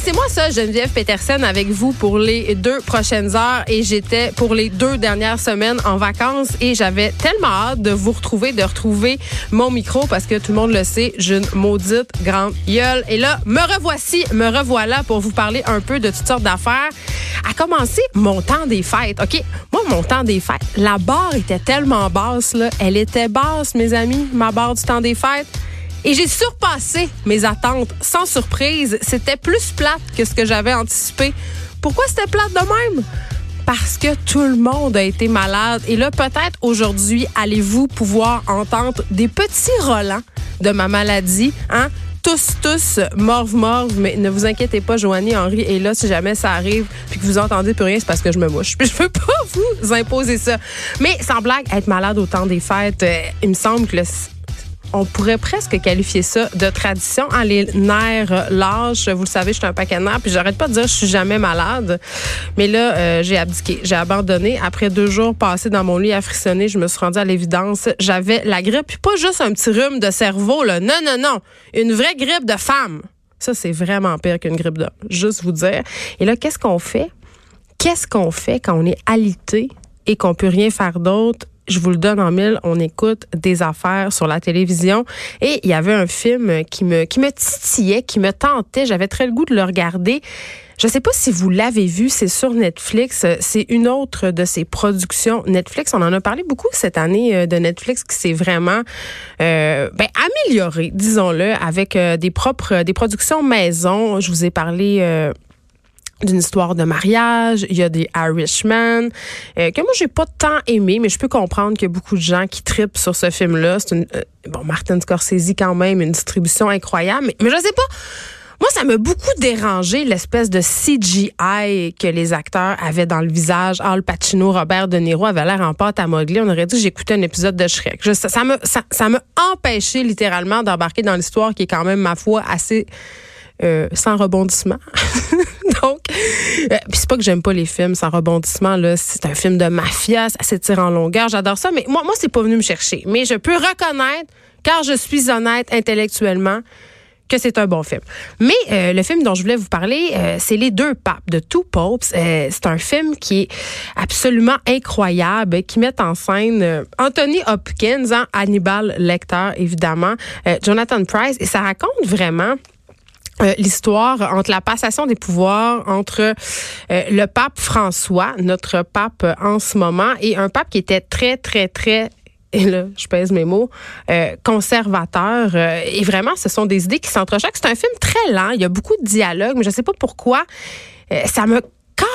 C'est moi ça, Geneviève Petersen, avec vous pour les deux prochaines heures. Et j'étais pour les deux dernières semaines en vacances et j'avais tellement hâte de vous retrouver, de retrouver mon micro parce que tout le monde le sait, j'ai une maudite grande gueule. Et là, me revoici, me revoilà pour vous parler un peu de toutes sortes d'affaires. À commencer, mon temps des fêtes. OK, moi, mon temps des fêtes, la barre était tellement basse, là. Elle était basse, mes amis, ma barre du temps des fêtes. Et j'ai surpassé mes attentes. Sans surprise, c'était plus plate que ce que j'avais anticipé. Pourquoi c'était plate de même? Parce que tout le monde a été malade. Et là, peut-être aujourd'hui, allez-vous pouvoir entendre des petits relents de ma maladie, hein? tous, tous, morve, morve, mais ne vous inquiétez pas, Joanie Henri est là si jamais ça arrive puis que vous entendez plus rien, c'est parce que je me mouche. Puis je veux pas vous imposer ça. Mais sans blague, être malade au temps des fêtes, euh, il me semble que le on pourrait presque qualifier ça de tradition. Hein, les nerfs lâches, vous le savez, je suis un paquet de puis j'arrête pas de dire je suis jamais malade. Mais là, euh, j'ai abdiqué, j'ai abandonné. Après deux jours passés dans mon lit à frissonner, je me suis rendue à l'évidence. J'avais la grippe, puis pas juste un petit rhume de cerveau, là. Non, non, non. Une vraie grippe de femme. Ça, c'est vraiment pire qu'une grippe d'homme. Juste vous dire. Et là, qu'est-ce qu'on fait? Qu'est-ce qu'on fait quand on est alité et qu'on peut rien faire d'autre je vous le donne en mille, on écoute des affaires sur la télévision et il y avait un film qui me qui me titillait, qui me tentait, j'avais très le goût de le regarder. Je ne sais pas si vous l'avez vu, c'est sur Netflix. C'est une autre de ses productions Netflix. On en a parlé beaucoup cette année euh, de Netflix qui s'est vraiment euh, ben, amélioré, disons-le, avec euh, des propres des productions maison. Je vous ai parlé euh, d'une histoire de mariage, il y a des Irishmen euh, que moi j'ai pas tant aimé mais je peux comprendre qu'il beaucoup de gens qui tripent sur ce film là, c'est une euh, bon Martin Scorsese quand même une distribution incroyable mais, je sais pas moi, ça m'a beaucoup dérangé l'espèce de CGI que les acteurs avaient dans le visage. Al Pacino, Robert De Niro avait l'air en pâte à modeler. On aurait dit j'écoutais un épisode de Shrek. ça m'a ça, ça empêché littéralement d'embarquer dans l'histoire qui est quand même, ma foi, assez euh, sans rebondissement. Donc, euh, c'est pas que j'aime pas les films sans rebondissement là, c'est un film de mafia, ça s'étire en longueur, j'adore ça mais moi moi c'est pas venu me chercher, mais je peux reconnaître car je suis honnête intellectuellement que c'est un bon film. Mais euh, le film dont je voulais vous parler, c'est Les deux papes de Two Popes. C'est un film qui est absolument incroyable, qui met en scène Anthony Hopkins, hein, Hannibal Lecter évidemment, Jonathan Price, et ça raconte vraiment euh, l'histoire entre la passation des pouvoirs entre euh, le pape François, notre pape euh, en ce moment, et un pape qui était très, très, très et là, je pèse mes mots, conservateur. Et vraiment, ce sont des idées qui s'entrechoquent. C'est un film très lent. Il y a beaucoup de dialogues, mais je ne sais pas pourquoi. Ça me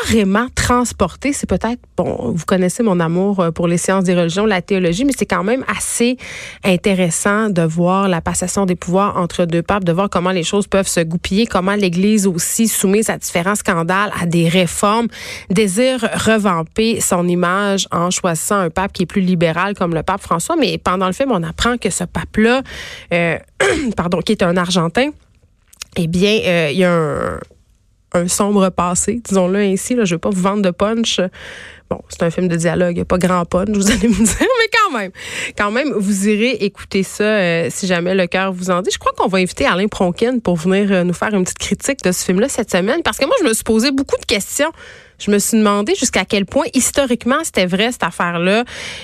carrément transporté. C'est peut-être, bon, vous connaissez mon amour euh, pour les sciences des religions, la théologie, mais c'est quand même assez intéressant de voir la passation des pouvoirs entre deux papes, de voir comment les choses peuvent se goupiller, comment l'Église aussi, soumise à différents scandales, à des réformes, désire revamper son image en choisissant un pape qui est plus libéral comme le pape François. Mais pendant le film, on apprend que ce pape-là, euh, pardon, qui est un Argentin, eh bien, euh, il y a un, un sombre passé, disons-le ainsi. Là, je ne veux pas vous vendre de punch. Bon, c'est un film de dialogue, il a pas grand punch, vous allez me dire, mais quand même, quand même, vous irez écouter ça euh, si jamais le cœur vous en dit. Je crois qu'on va inviter Alain Pronkin pour venir euh, nous faire une petite critique de ce film-là cette semaine, parce que moi, je me suis posé beaucoup de questions. Je me suis demandé jusqu'à quel point historiquement c'était vrai cette affaire-là.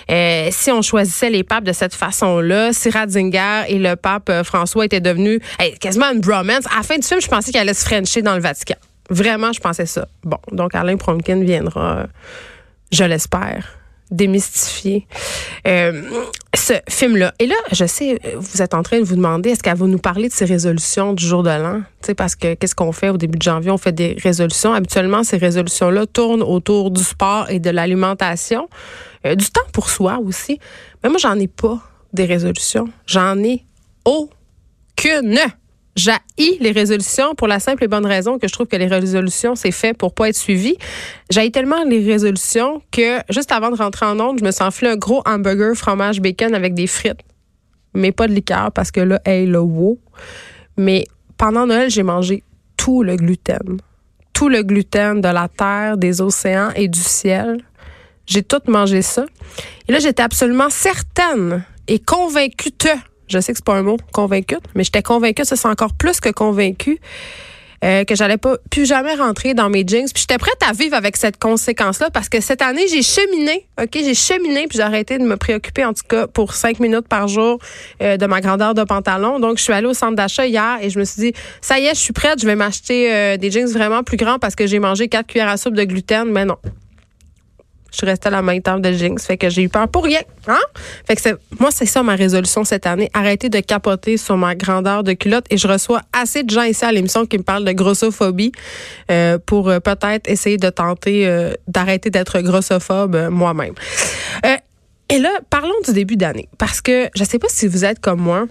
Euh, si on choisissait les papes de cette façon-là, si Ratzinger et le pape euh, François étaient devenus quasiment une bromance. À la fin du film, je pensais qu'il allait se frencher dans le Vatican. Vraiment, je pensais ça. Bon, donc Alain Pronkin viendra, je l'espère, démystifier euh, ce film-là. Et là, je sais, vous êtes en train de vous demander, est-ce qu'elle va nous parler de ces résolutions du jour de l'an? Tu sais, parce que qu'est-ce qu'on fait au début de janvier? On fait des résolutions. Habituellement, ces résolutions-là tournent autour du sport et de l'alimentation, euh, du temps pour soi aussi. Mais moi, j'en ai pas des résolutions. J'en ai aucune. J'haïs les résolutions pour la simple et bonne raison que je trouve que les résolutions, c'est fait pour pas être suivi. J'haïs tellement les résolutions que juste avant de rentrer en onde, je me suis enflé un gros hamburger fromage bacon avec des frites. Mais pas de liqueur parce que là, hey, le wow. Mais pendant Noël, j'ai mangé tout le gluten. Tout le gluten de la terre, des océans et du ciel. J'ai tout mangé ça. Et là, j'étais absolument certaine et convaincue je sais que c'est pas un mot, convaincue, mais j'étais convaincue, ça c'est encore plus que convaincue, euh, que j'allais pas plus jamais rentrer dans mes jeans. Puis j'étais prête à vivre avec cette conséquence-là parce que cette année, j'ai cheminé, OK? J'ai cheminé puis j'ai arrêté de me préoccuper, en tout cas, pour cinq minutes par jour euh, de ma grandeur de pantalon. Donc, je suis allée au centre d'achat hier et je me suis dit, ça y est, je suis prête, je vais m'acheter euh, des jeans vraiment plus grands parce que j'ai mangé quatre cuillères à soupe de gluten. Mais non, je suis restée à la même table de jeans. Fait que j'ai eu peur pour rien. Hein? Fait que moi, c'est ça ma résolution cette année. Arrêter de capoter sur ma grandeur de culotte. Et je reçois assez de gens ici à l'émission qui me parlent de grossophobie euh, pour euh, peut-être essayer de tenter euh, d'arrêter d'être grossophobe moi-même. et là, parlons du début d'année. Parce que je sais pas si vous êtes comme moi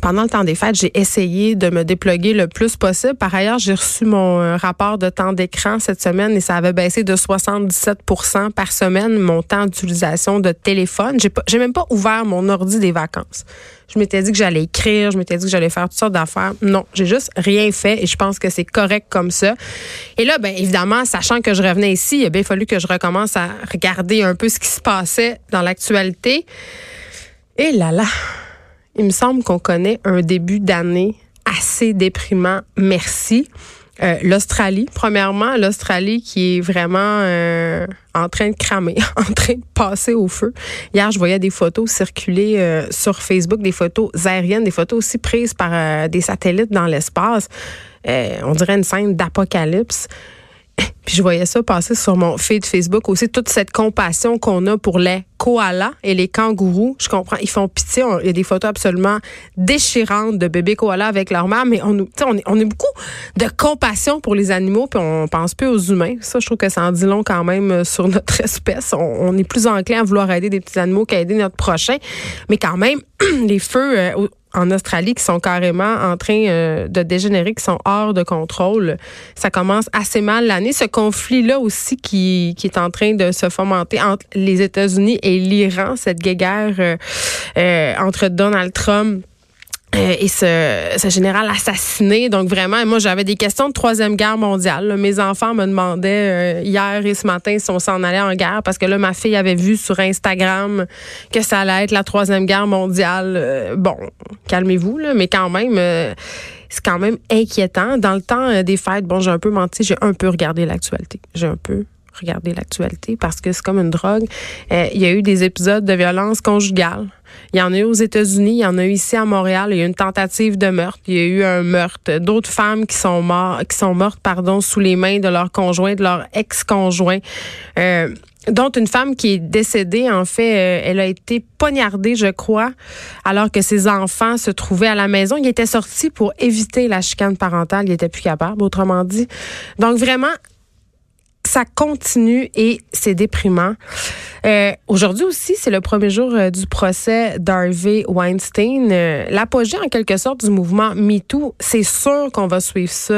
pendant le temps des fêtes, j'ai essayé de me déploguer le plus possible. Par ailleurs, j'ai reçu mon euh, rapport de temps d'écran cette semaine et ça avait baissé de 77% par semaine mon temps d'utilisation de téléphone. J'ai j'ai même pas ouvert mon ordi des vacances. Je m'étais dit que j'allais écrire, je m'étais dit que j'allais faire toutes sortes d'affaires. Non, j'ai juste rien fait et je pense que c'est correct comme ça. Et là, ben évidemment, sachant que je revenais ici, il a bien fallu que je recommence à regarder un peu ce qui se passait dans l'actualité. Et là là, il me semble qu'on connaît un début d'année assez déprimant. Merci. Euh, L'Australie, premièrement, l'Australie qui est vraiment euh, en train de cramer, en train de passer au feu. Hier, je voyais des photos circuler euh, sur Facebook, des photos aériennes, des photos aussi prises par des satellites dans l'espace. on dirait une scène d'apocalypse. Puis je voyais ça passer sur mon feed Facebook aussi, toute cette compassion qu'on a pour les koalas et les kangourous. Je comprends, ils font pitié. il y a des photos absolument déchirantes de bébés koalas avec leur mère, mais on, on, on a beaucoup de compassion pour les animaux, puis on pense peu aux humains. Ça, je trouve que ça en dit long quand même euh, sur notre espèce. On, est plus enclin à vouloir aider des petits animaux qu'à aider notre prochain. Mais quand même, les feux... Euh, en Australie qui sont carrément en train euh, de dégénérer, qui sont hors de contrôle. Ça commence assez mal l'année. Conflit-là aussi qui, est en train de se fomenter entre les États-Unis et l'Iran, cette guerre euh, euh, entre Donald Trump euh, et ce, général assassiné. Donc vraiment, moi j'avais des questions de troisième guerre mondiale. Mes enfants me demandaient euh, hier et ce matin si on s'en allait en guerre parce que là ma fille avait vu sur Instagram que ça allait être la troisième guerre mondiale. Euh, bon, calmez-vous là, mais quand même. C'est quand même inquiétant. Dans le temps des fêtes, bon, j'ai un peu menti, j'ai un peu regardé l'actualité. J'ai un peu regardé l'actualité parce que c'est comme une drogue. il y a eu des épisodes de violence conjugale il y en a eu aux États-Unis, il y en a eu ici à Montréal. Il y a eu une tentative de meurtre. Il y a eu un meurtre. D'autres femmes qui sont mortes, qui sont mortes, pardon, sous les mains de leur conjoint, de leur ex-conjoint. Euh, dont une femme qui est décédée, en fait, euh, elle a été poignardée, je crois, alors que ses enfants se trouvaient à la maison. Il était sorti pour éviter la chicane parentale. Il était plus capable, autrement dit. Donc vraiment, ça continue et c'est déprimant. Euh, aujourd'hui aussi, c'est le premier jour euh, du procès d'Harvey Weinstein. Euh, l'apogée, en quelque sorte, du mouvement MeToo. C'est sûr qu'on va suivre ça.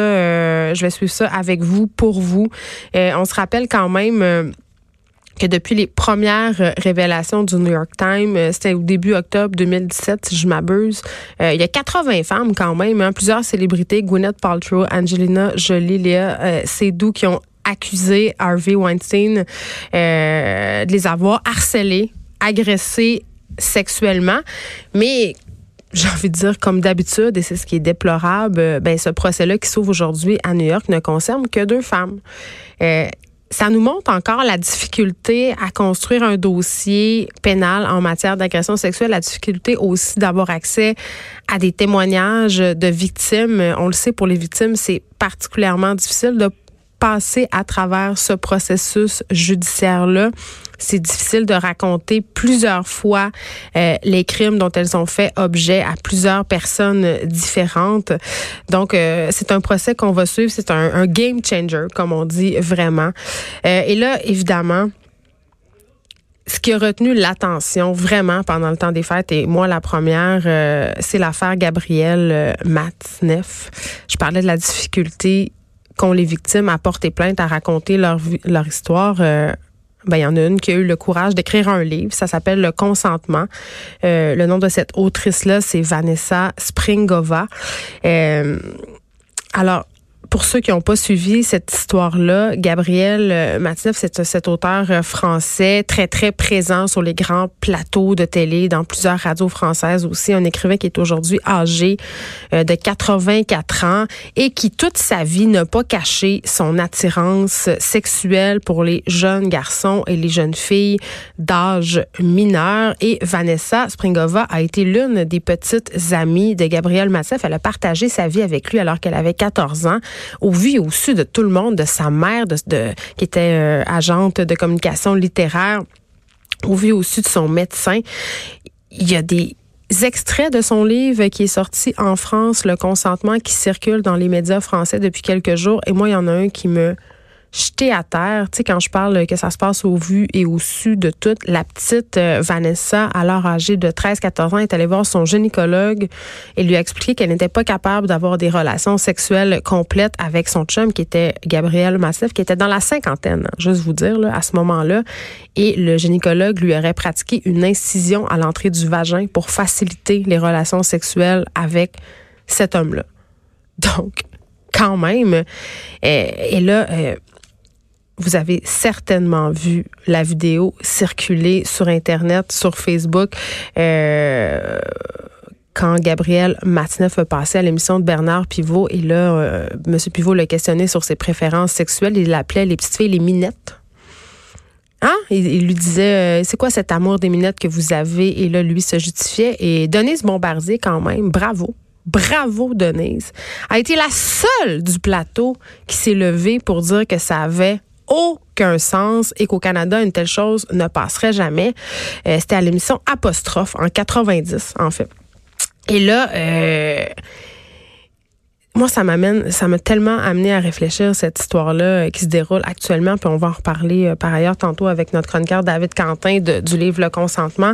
je vais suivre ça avec vous, pour vous. on se rappelle quand même que depuis les premières révélations du New York Times, c'était au début octobre 2017, si je m'abuse, il y a 80 femmes quand même, hein, plusieurs célébrités, Gwyneth Paltrow, Angelina Jolie, Léa Seydoux, qui ont accusé Harvey Weinstein euh, de les avoir harcelés, agressés sexuellement. Mais j'ai envie de dire, comme d'habitude, et c'est ce qui est déplorable, euh, ben, ce procès-là qui s'ouvre aujourd'hui à New York ne concerne que deux femmes. Euh, ça nous montre encore la difficulté à construire un dossier pénal en matière d'agression sexuelle, la difficulté aussi d'avoir accès à des témoignages de victimes. On le sait, pour les victimes, c'est particulièrement difficile de passer à travers ce processus judiciaire-là. C'est difficile de raconter plusieurs fois euh, les crimes dont elles ont fait objet à plusieurs personnes différentes. Donc, euh, c'est un procès qu'on va suivre. C'est un, game changer, comme on dit vraiment. Euh, et là, évidemment, ce qui a retenu l'attention vraiment pendant le temps des fêtes, et moi la première, c'est l'affaire Gabrielle Matzneff. Je parlais de la difficulté qu'ont les victimes à porter plainte, à raconter leur, leur histoire. Euh, ben, il y en a une qui a eu le courage d'écrire un livre. Ça s'appelle Le consentement. Euh, le nom de cette autrice-là, c'est Vanessa Springova. Euh, alors, pour ceux qui n'ont pas suivi cette histoire-là, Gabriel euh, Matineff, c'est cet auteur euh, français très, très présent sur les grands plateaux de télé, dans plusieurs radios françaises aussi. Un écrivain qui est aujourd'hui âgé euh, de 84 ans et qui, toute sa vie, n'a pas caché son attirance sexuelle pour les jeunes garçons et les jeunes filles d'âge mineur. Et Vanessa Springova a été l'une des petites amies de Gabriel Matineff. Elle a partagé sa vie avec lui alors qu'elle avait 14 ans au vu au su de tout le monde, de sa mère, qui était euh, agente de communication littéraire, au vu au su de son médecin. Il y a des extraits de son livre qui est sorti en France, Le consentement, qui circule dans les médias français depuis quelques jours. Et moi, il y en a un qui me jeté à terre. Tu sais, quand je parle que ça se passe au vu et au su de tout, la petite euh, Vanessa, alors âgée de 13-14 ans, est allée voir son gynécologue et lui a expliqué qu'elle n'était pas capable d'avoir des relations sexuelles complètes avec son chum, qui était Gabriel Massif, qui était dans la cinquantaine, juste vous dire, là, à ce moment-là. Et le gynécologue lui aurait pratiqué une incision à l'entrée du vagin pour faciliter les relations sexuelles avec cet homme-là. Donc, quand même. Et, euh, et là, euh, vous avez certainement vu la vidéo circuler sur Internet, sur Facebook. Euh, quand Gabriel Matineff a passé à l'émission de Bernard Pivot et là, euh, M. Pivot l'a questionné sur ses préférences sexuelles. Il l'appelait les petites filles les minettes. Hein? Il, lui disait, euh, c'est quoi cet amour des minettes que vous avez? Et là, lui se justifiait. Et Denise Bombardier, quand même, bravo. Bravo, Denise. A été la seule du plateau qui s'est levée pour dire que ça avait aucun sens et qu'au Canada, une telle chose ne passerait jamais. Euh, c'était à l'émission Apostrophe en 90, en fait. Et là, euh, moi, ça m'amène, ça m'a tellement amené à réfléchir cette histoire-là euh, qui se déroule actuellement, puis on va en reparler euh, par ailleurs tantôt avec notre chroniqueur David Quentin du livre Le consentement.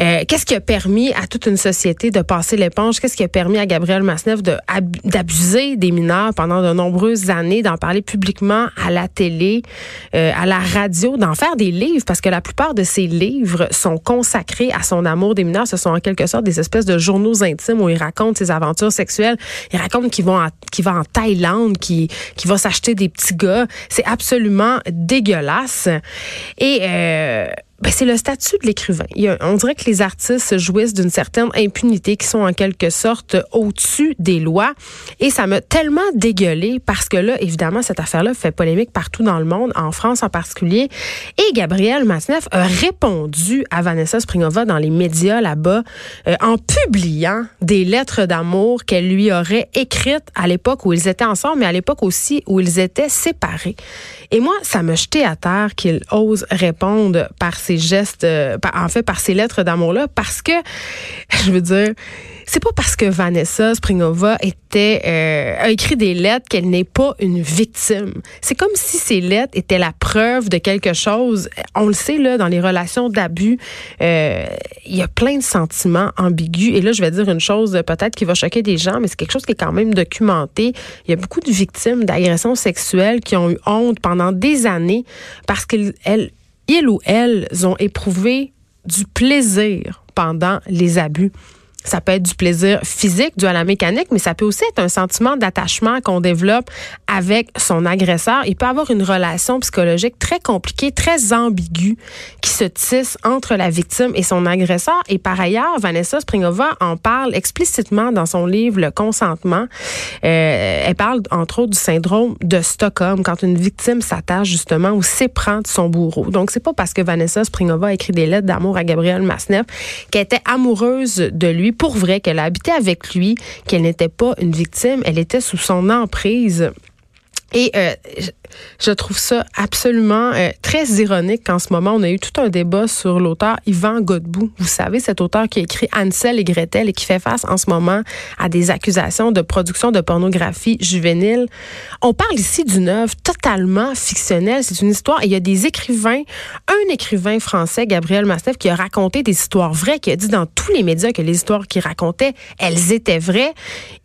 Euh, qu'est-ce qui a permis à toute une société de passer l'éponge? Qu'est-ce qui a permis à Gabriel Masneff d'abuser des mineurs pendant de nombreuses années, d'en parler publiquement à la télé, à la radio, d'en faire des livres? Parce que la plupart de ces livres sont consacrés à son amour des mineurs. Ce sont en quelque sorte des espèces de journaux intimes où il raconte ses aventures sexuelles. Il raconte qu'ils vont qui va en Thaïlande, qui, qui va s'acheter des petits gars. C'est absolument dégueulasse. Et euh, ben, c'est le statut de l'écrivain. On dirait que les artistes jouissent d'une certaine impunité qui sont en quelque sorte au-dessus des lois. Et ça m'a tellement dégueulé parce que là, évidemment, cette affaire-là fait polémique partout dans le monde, en France en particulier. Et Gabriel Masneff a répondu à Vanessa Springova dans les médias là-bas euh, en publiant des lettres d'amour qu'elle lui aurait écrites à l'époque où ils étaient ensemble, mais à l'époque aussi où ils étaient séparés. Et moi, ça m'a jeté à terre qu'il ose répondre par ces gestes, euh, en fait, par ces lettres d'amour-là, parce que, je veux dire, c'est pas parce que Vanessa Springova euh, a écrit des lettres qu'elle n'est pas une victime. C'est comme si ces lettres étaient la preuve de quelque chose. On le sait là dans les relations d'abus, euh, il y a plein de sentiments ambigus. Et là, je vais dire une chose peut-être qui va choquer des gens, mais c'est quelque chose qui est quand même documenté. Il y a beaucoup de victimes d'agressions sexuelles qui ont eu honte pendant des années parce qu'elles ils ou elles ont éprouvé du plaisir pendant les abus. Ça peut être du plaisir physique dû à la mécanique, mais ça peut aussi être un sentiment d'attachement qu'on développe avec son agresseur. Il peut avoir une relation psychologique très compliquée, très ambiguë qui se tisse entre la victime et son agresseur. Et par ailleurs, Vanessa Springova en parle explicitement dans son livre Le consentement. Euh, elle parle entre autres du syndrome de Stockholm quand une victime s'attache justement ou s'éprend de son bourreau. Donc c'est pas parce que Vanessa Springova a écrit des lettres d'amour à Gabriel Masneff qu'elle était amoureuse de lui pour vrai qu'elle a habité avec lui, qu'elle n'était pas une victime, elle était sous son emprise. Et euh, je trouve ça absolument euh, très ironique qu'en ce moment, on a eu tout un débat sur l'auteur Yvan Godbout. Vous savez, cet auteur qui a écrit Ansel et Gretel et qui fait face en ce moment à des accusations de production de pornographie juvénile. On parle ici d'une œuvre totalement fictionnelle. C'est une histoire. Et il y a des écrivains, un écrivain français, Gabriel Mastef, qui a raconté des histoires vraies, qui a dit dans tous les médias que les histoires qu'il racontait, elles étaient vraies.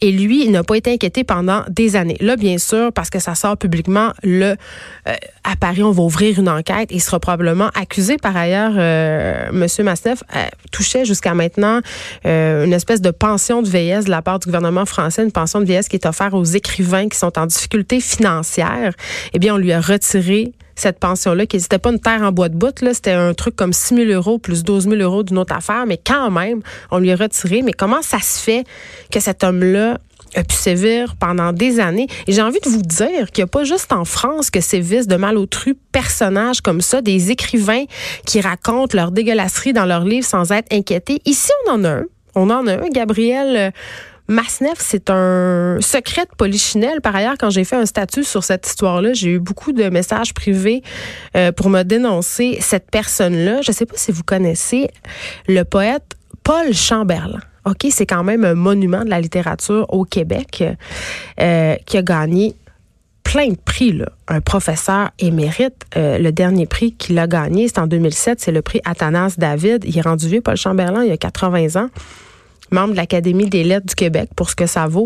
Et lui, il n'a pas été inquiété pendant des années. Là, bien sûr, parce que ça sort publiquement, le à Paris, on va ouvrir une enquête il sera probablement accusé. Par ailleurs, euh, Monsieur Masneff euh, touchait jusqu'à maintenant euh, une espèce de pension de vieillesse de la part du gouvernement français, une pension de vieillesse qui est offerte aux écrivains qui sont en difficulté financière. Eh bien, on lui a retiré cette pension-là, qui n'était pas une terre en bois de bout, c'était un truc comme 6 000 euros plus 12 000 euros d'une autre affaire, mais quand même, on lui a retiré. Mais comment ça se fait que cet homme-là a pu sévir pendant des années. Et j'ai envie de vous dire qu'il n'y a pas juste en France que sévissent de malotru personnages comme ça, des écrivains qui racontent leur dégueulasserie dans leurs livres sans être inquiétés. Ici, on en a un. On en a un, Gabriel. Euh, Masneff, c'est un secret de polichinelle. Par ailleurs, quand j'ai fait un statut sur cette histoire-là, j'ai eu beaucoup de messages privés euh, pour me dénoncer cette personne-là. Je ne sais pas si vous connaissez le poète Paul Chamberlain. OK, c'est quand même un monument de la littérature au Québec euh, qui a gagné plein de prix. Là. Un professeur émérite, euh, le dernier prix qu'il a gagné, c'est en 2007, c'est le prix Athanas David. Il est rendu vieux, Paul Chamberlain, il a 80 ans membre de l'Académie des lettres du Québec, pour ce que ça vaut.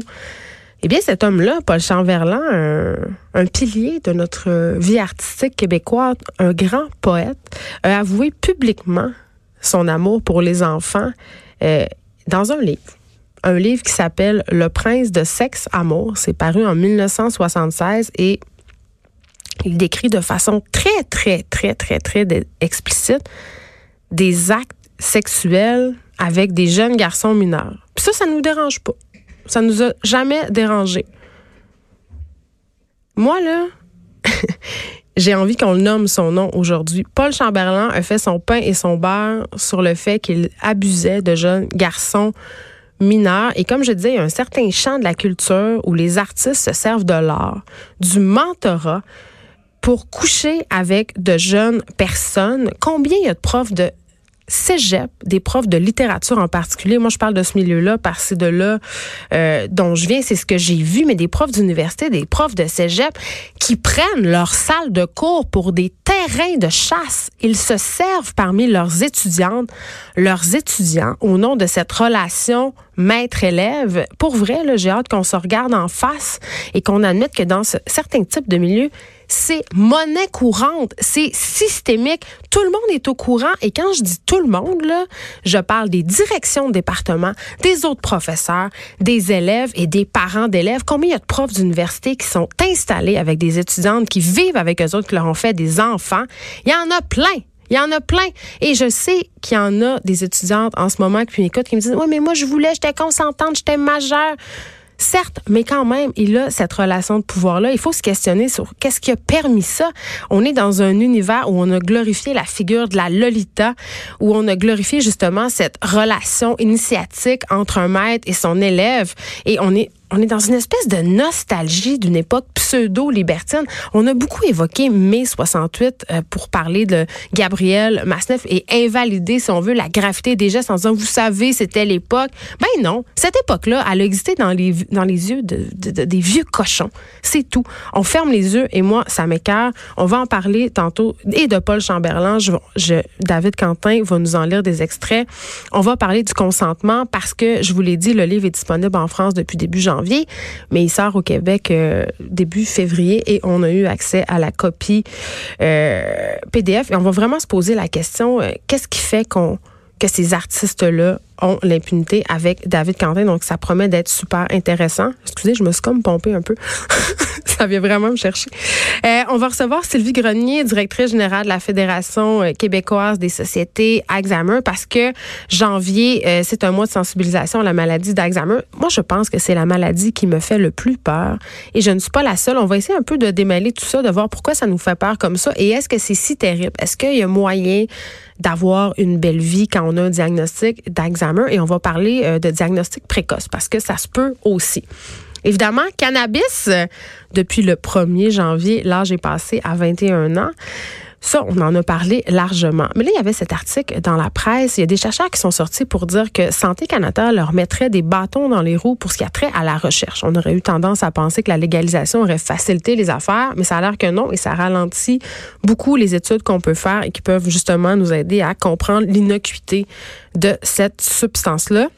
Eh bien, cet homme-là, Paul Chamberlain, un, pilier de notre vie artistique québécoise, un grand poète, a avoué publiquement son amour pour les enfants euh, dans un livre. Un livre qui s'appelle Le prince de sexe amour. C'est paru en 1976 et il décrit de façon très, très, très, très, très explicite des actes sexuels avec des jeunes garçons mineurs. Puis ça, ça nous dérange pas. Ça nous a jamais dérangé. Moi, là, j'ai envie qu'on le nomme son nom aujourd'hui. Paul Chamberlain a fait son pain et son beurre sur le fait qu'il abusait de jeunes garçons mineurs. Et comme je disais, il y a un certain champ de la culture où les artistes se servent de l'art, du mentorat pour coucher avec de jeunes personnes. Combien il y a de profs de cégep, des profs de littérature en particulier. Moi, je parle de ce milieu-là parce que de là euh, dont je viens, c'est ce que j'ai vu, mais des profs d'université, des profs de cégep qui prennent leur salle de cours pour des terrains de chasse. Ils se servent parmi leurs étudiantes, leurs étudiants, au nom de cette relation maître-élève. Pour vrai, j'ai hâte qu'on se regarde en face et qu'on admette que dans certains types de milieux, c'est monnaie courante, c'est systémique. Tout le monde est au courant et quand je dis tout le monde, là, je parle des directions de département, des autres professeurs, des élèves et des parents d'élèves. Combien il y a de profs d'université qui sont installés avec des étudiantes qui vivent avec eux autres, qui leur ont fait des enfants? Il y en a plein. Il y en a plein. Et je sais qu'il y en a des étudiantes en ce moment qui m'écoutent qui me disent, oui, mais moi, je voulais, j'étais consentante, j'étais majeure. Certes, mais quand même, il a cette relation de pouvoir-là. Il faut se questionner sur qu'est-ce qui a permis ça. On est dans un univers où on a glorifié la figure de la Lolita, où on a glorifié justement cette relation initiatique entre un maître et son élève. Et on est on est dans une espèce de nostalgie d'une époque pseudo-libertine. On a beaucoup évoqué mai 68 euh, pour parler de Gabriel Masneff et invalider, si on veut, la gravité des gestes en disant, vous savez, c'était l'époque. Ben non, cette époque-là, elle a existé dans les, dans les yeux de, des vieux cochons. C'est tout. On ferme les yeux et moi, ça m'écœure. On va en parler tantôt et de Paul Chamberlain. David Quentin va nous en lire des extraits. On va parler du consentement parce que, je vous l'ai dit, le livre est disponible en France depuis début janvier mais il sort au Québec euh, début février et on a eu accès à la copie euh, PDF. On va vraiment se poser la question, euh, qu'est-ce qui fait qu'on que ces artistes-là ont l'impunité avec David Quentin. Donc, ça promet d'être super intéressant. Excusez, je me suis comme pompée un peu. ça vient vraiment me chercher. Euh, on va recevoir Sylvie Grenier, directrice générale de la Fédération euh, québécoise des sociétés Alzheimer, parce que janvier, euh, c'est un mois de sensibilisation à la maladie d'Alzheimer. Moi, je pense que c'est la maladie qui me fait le plus peur. Et je ne suis pas la seule. On va essayer un peu de démêler tout ça, de voir pourquoi ça nous fait peur comme ça. Et est-ce que c'est si terrible? Est-ce qu'il y a moyen d'avoir une belle vie quand on a un diagnostic d'Alzheimer? Et on va parler euh, de diagnostic précoce parce que ça se peut aussi. Évidemment, cannabis, euh, depuis le 1er janvier, l'âge est passé à 21 ans. Ça, on en a parlé largement. Mais là, il y avait cet article dans la presse. Il y a des chercheurs qui sont sortis pour dire que Santé Canada leur mettrait des bâtons dans les roues pour ce qui a trait à la recherche. On aurait eu tendance à penser que la légalisation aurait facilité les affaires, mais ça a l'air que non et ça ralentit beaucoup les études qu'on peut faire et qui peuvent justement nous aider à comprendre l'innocuité de cette substance-là.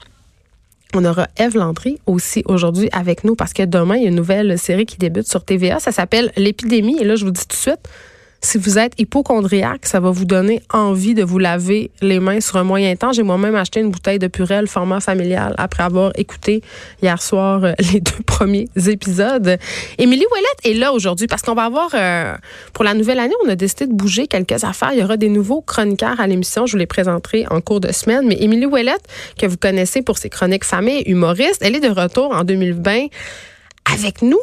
On aura Eve Landry aussi aujourd'hui avec nous parce que demain, il y a une nouvelle série qui débute sur TVA. Ça s'appelle L'épidémie. Et là, je vous dis tout de suite, si vous êtes hypochondriaque, ça va vous donner envie de vous laver les mains sur un moyen temps. J'ai moi-même acheté une bouteille de Purel format familial après avoir écouté hier soir euh, les deux premiers épisodes. Émilie Ouellette est là aujourd'hui parce qu'on va avoir, euh, pour la nouvelle année, on a décidé de bouger quelques affaires. Il y aura des nouveaux chroniqueurs à l'émission. Je vous les présenterai en cours de semaine. Mais Émilie Ouellette, que vous connaissez pour ses chroniques famille humoriste, elle est de retour en 2020 avec nous.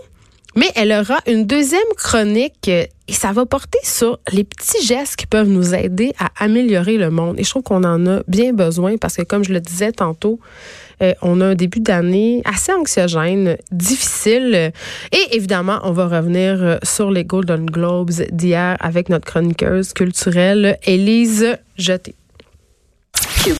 Mais elle aura une deuxième chronique euh, et ça va porter sur les petits gestes qui peuvent nous aider à améliorer le monde. Et je trouve qu'on en a bien besoin parce que, comme je le disais tantôt, euh, on a un début d'année assez anxiogène, difficile. Et évidemment, on va revenir euh, sur les Golden Globes d'hier avec notre chroniqueuse culturelle, Élise Jeté.